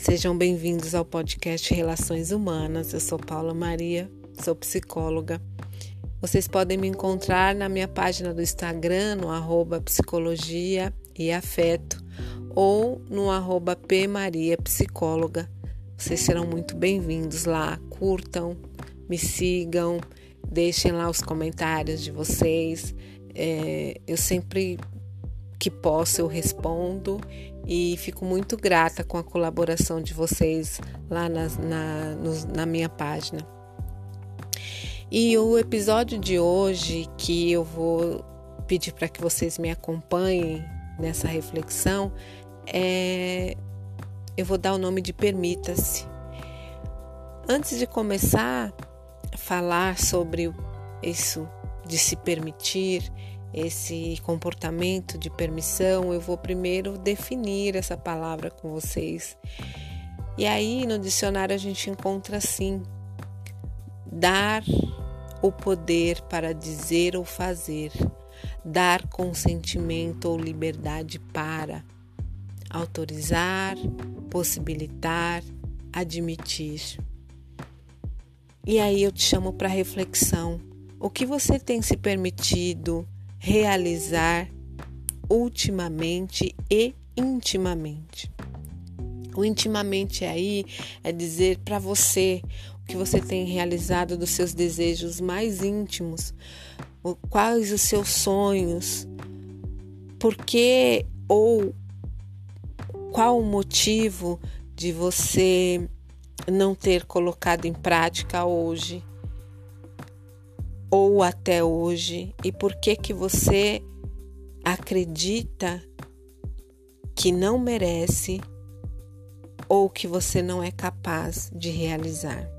Sejam bem-vindos ao podcast Relações Humanas. Eu sou Paula Maria, sou psicóloga. Vocês podem me encontrar na minha página do Instagram, no arroba psicologia e afeto, ou no arroba pmariapsicóloga. Vocês serão muito bem-vindos lá. Curtam, me sigam, deixem lá os comentários de vocês. É, eu sempre que posso eu respondo e fico muito grata com a colaboração de vocês lá na, na, no, na minha página. E o episódio de hoje que eu vou pedir para que vocês me acompanhem nessa reflexão é eu vou dar o nome de Permita-se. Antes de começar a falar sobre isso de se permitir, esse comportamento de permissão, eu vou primeiro definir essa palavra com vocês. E aí no dicionário a gente encontra assim: dar o poder para dizer ou fazer, dar consentimento ou liberdade para autorizar, possibilitar, admitir. E aí eu te chamo para reflexão. O que você tem se permitido realizar ultimamente e intimamente. O intimamente aí é dizer para você o que você tem realizado dos seus desejos mais íntimos, quais os seus sonhos, por que ou qual o motivo de você não ter colocado em prática hoje ou até hoje e por que que você acredita que não merece ou que você não é capaz de realizar.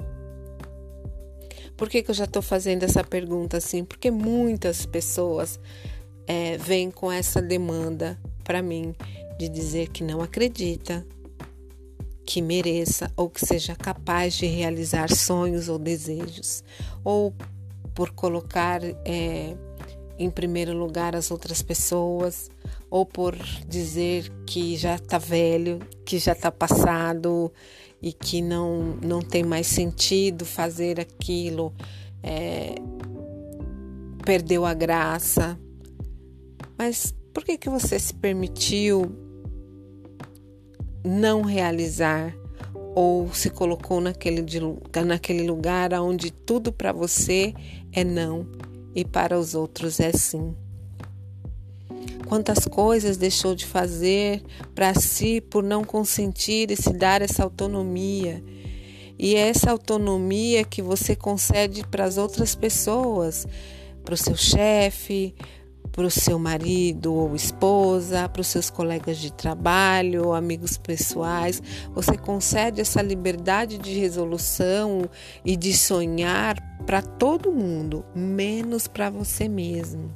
Por que, que eu já estou fazendo essa pergunta assim? Porque muitas pessoas é, vêm com essa demanda para mim de dizer que não acredita, que mereça ou que seja capaz de realizar sonhos ou desejos, ou por colocar é, em primeiro lugar as outras pessoas, ou por dizer que já está velho, que já está passado e que não, não tem mais sentido fazer aquilo, é, perdeu a graça. Mas por que, que você se permitiu não realizar ou se colocou naquele, naquele lugar onde tudo para você é não e para os outros é sim. Quantas coisas deixou de fazer para si por não consentir e se dar essa autonomia. E é essa autonomia que você concede para as outras pessoas, para o seu chefe, para o seu marido ou esposa, para os seus colegas de trabalho amigos pessoais. Você concede essa liberdade de resolução e de sonhar para todo mundo, menos para você mesmo.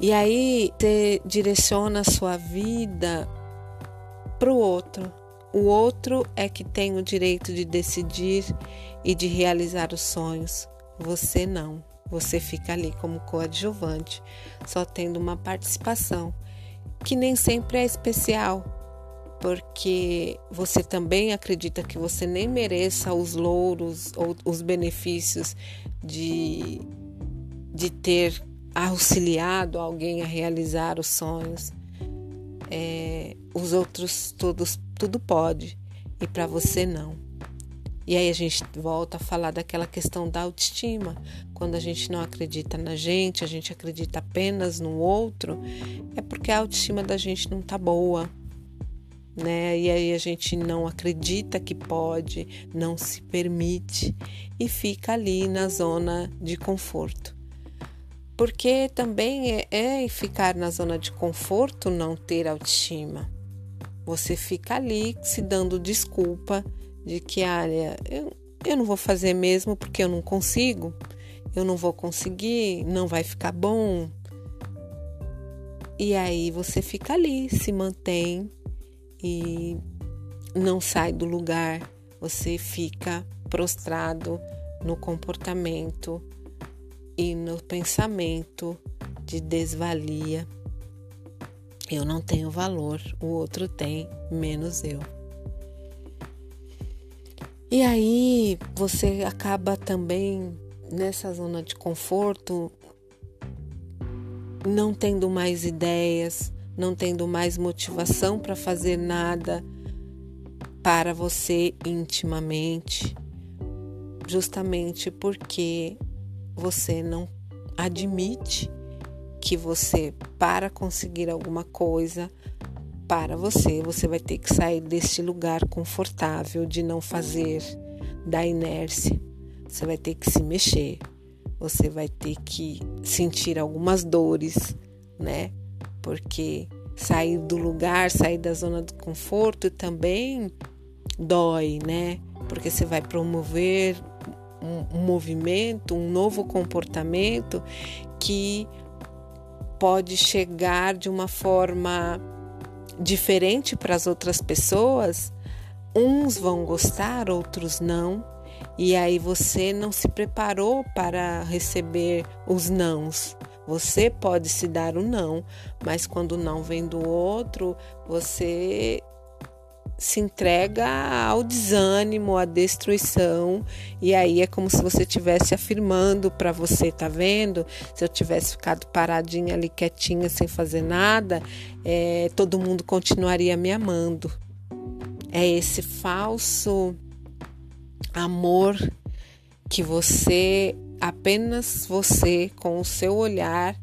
E aí você direciona a sua vida para o outro. O outro é que tem o direito de decidir e de realizar os sonhos. Você não. Você fica ali como coadjuvante, só tendo uma participação, que nem sempre é especial, porque você também acredita que você nem mereça os louros ou os benefícios de, de ter auxiliado alguém a realizar os sonhos. É, os outros todos tudo pode e para você não. E aí a gente volta a falar daquela questão da autoestima. Quando a gente não acredita na gente, a gente acredita apenas no outro, é porque a autoestima da gente não tá boa, né? E aí a gente não acredita que pode, não se permite e fica ali na zona de conforto. Porque também é, é ficar na zona de conforto não ter autoestima. Você fica ali se dando desculpa de que, olha, eu, eu não vou fazer mesmo porque eu não consigo, eu não vou conseguir, não vai ficar bom. E aí você fica ali, se mantém e não sai do lugar, você fica prostrado no comportamento e no pensamento de desvalia. Eu não tenho valor, o outro tem, menos eu. E aí você acaba também nessa zona de conforto, não tendo mais ideias, não tendo mais motivação para fazer nada para você intimamente, justamente porque você não admite que você, para conseguir alguma coisa para você, você vai ter que sair deste lugar confortável de não fazer, da inércia. Você vai ter que se mexer, você vai ter que sentir algumas dores, né? Porque sair do lugar, sair da zona de conforto também dói, né? Porque você vai promover um movimento, um novo comportamento que pode chegar de uma forma diferente para as outras pessoas. Uns vão gostar, outros não. E aí você não se preparou para receber os nãos. Você pode se dar o não, mas quando o não vem do outro, você se entrega ao desânimo, à destruição, e aí é como se você estivesse afirmando para você, tá vendo? Se eu tivesse ficado paradinha ali quietinha sem fazer nada, é, todo mundo continuaria me amando. É esse falso amor que você, apenas você, com o seu olhar,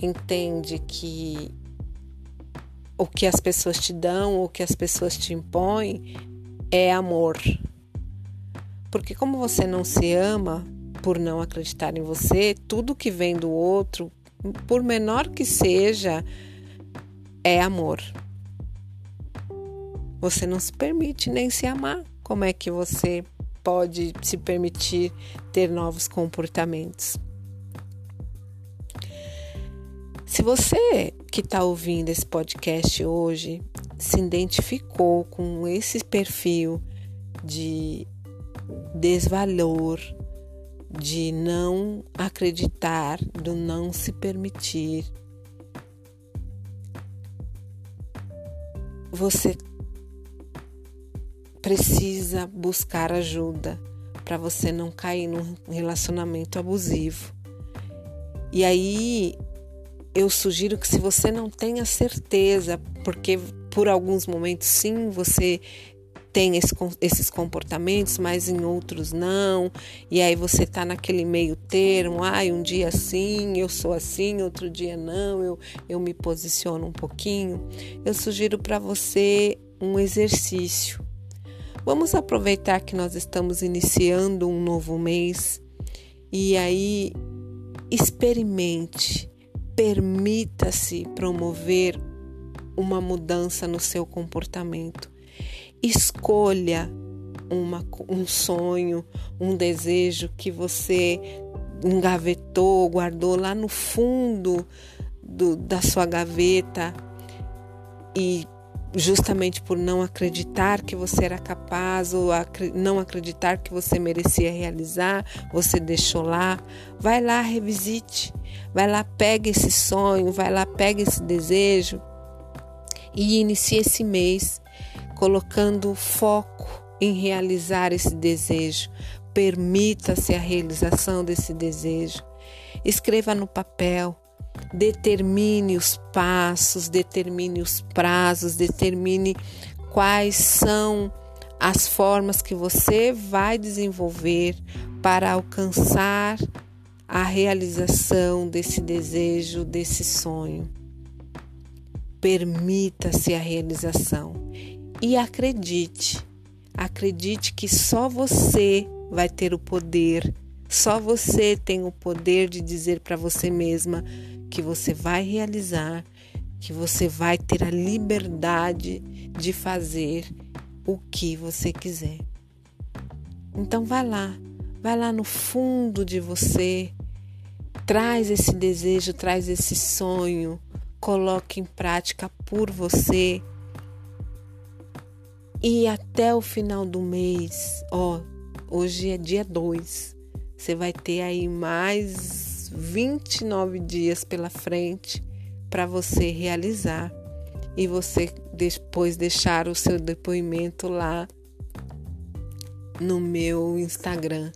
entende que o que as pessoas te dão, o que as pessoas te impõem é amor. Porque como você não se ama por não acreditar em você, tudo que vem do outro, por menor que seja, é amor. Você não se permite nem se amar. Como é que você pode se permitir ter novos comportamentos? Se você que está ouvindo esse podcast hoje se identificou com esse perfil de desvalor, de não acreditar, do não se permitir, você precisa buscar ajuda para você não cair num relacionamento abusivo. E aí eu sugiro que se você não tenha certeza, porque por alguns momentos sim você tem esse, esses comportamentos, mas em outros não, e aí você tá naquele meio termo, ai, um dia sim, eu sou assim, outro dia não, eu, eu me posiciono um pouquinho. Eu sugiro para você um exercício. Vamos aproveitar que nós estamos iniciando um novo mês e aí experimente Permita-se promover uma mudança no seu comportamento. Escolha uma, um sonho, um desejo que você engavetou, guardou lá no fundo do, da sua gaveta e justamente por não acreditar que você era capaz ou não acreditar que você merecia realizar, você deixou lá. Vai lá, revisite. Vai lá, pega esse sonho, vai lá, pega esse desejo e inicie esse mês colocando foco em realizar esse desejo. Permita-se a realização desse desejo. Escreva no papel determine os passos, determine os prazos, determine quais são as formas que você vai desenvolver para alcançar a realização desse desejo, desse sonho. Permita-se a realização e acredite, acredite que só você vai ter o poder, só você tem o poder de dizer para você mesma que você vai realizar, que você vai ter a liberdade de fazer o que você quiser. Então vai lá, vai lá no fundo de você, traz esse desejo, traz esse sonho, coloque em prática por você. E até o final do mês, ó, hoje é dia 2, você vai ter aí mais 29 dias pela frente para você realizar e você depois deixar o seu depoimento lá no meu Instagram,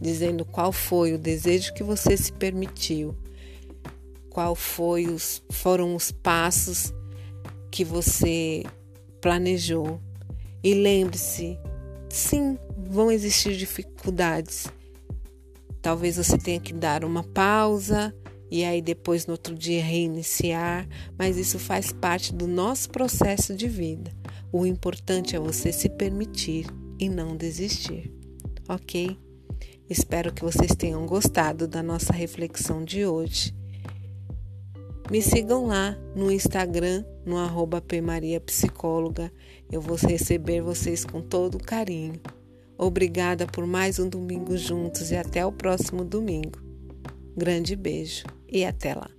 dizendo qual foi o desejo que você se permitiu, qual foi os, foram os passos que você planejou. E lembre-se, sim, vão existir dificuldades. Talvez você tenha que dar uma pausa e aí depois no outro dia reiniciar, mas isso faz parte do nosso processo de vida. O importante é você se permitir e não desistir, ok? Espero que vocês tenham gostado da nossa reflexão de hoje. Me sigam lá no Instagram, no arroba. Eu vou receber vocês com todo carinho. Obrigada por mais um domingo juntos e até o próximo domingo. Grande beijo e até lá.